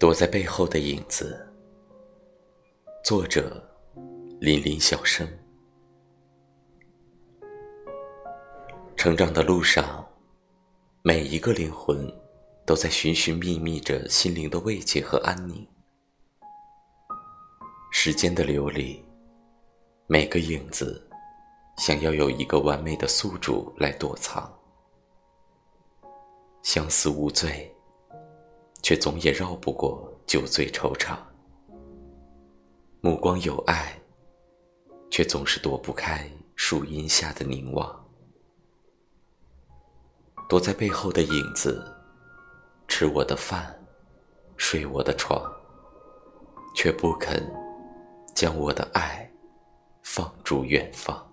躲在背后的影子。作者：林林小生。成长的路上，每一个灵魂都在寻寻觅觅着心灵的慰藉和安宁。时间的流里，每个影子想要有一个完美的宿主来躲藏。相思无罪，却总也绕不过酒醉惆怅；目光有爱，却总是躲不开树荫下的凝望。躲在背后的影子，吃我的饭，睡我的床，却不肯将我的爱放逐远方。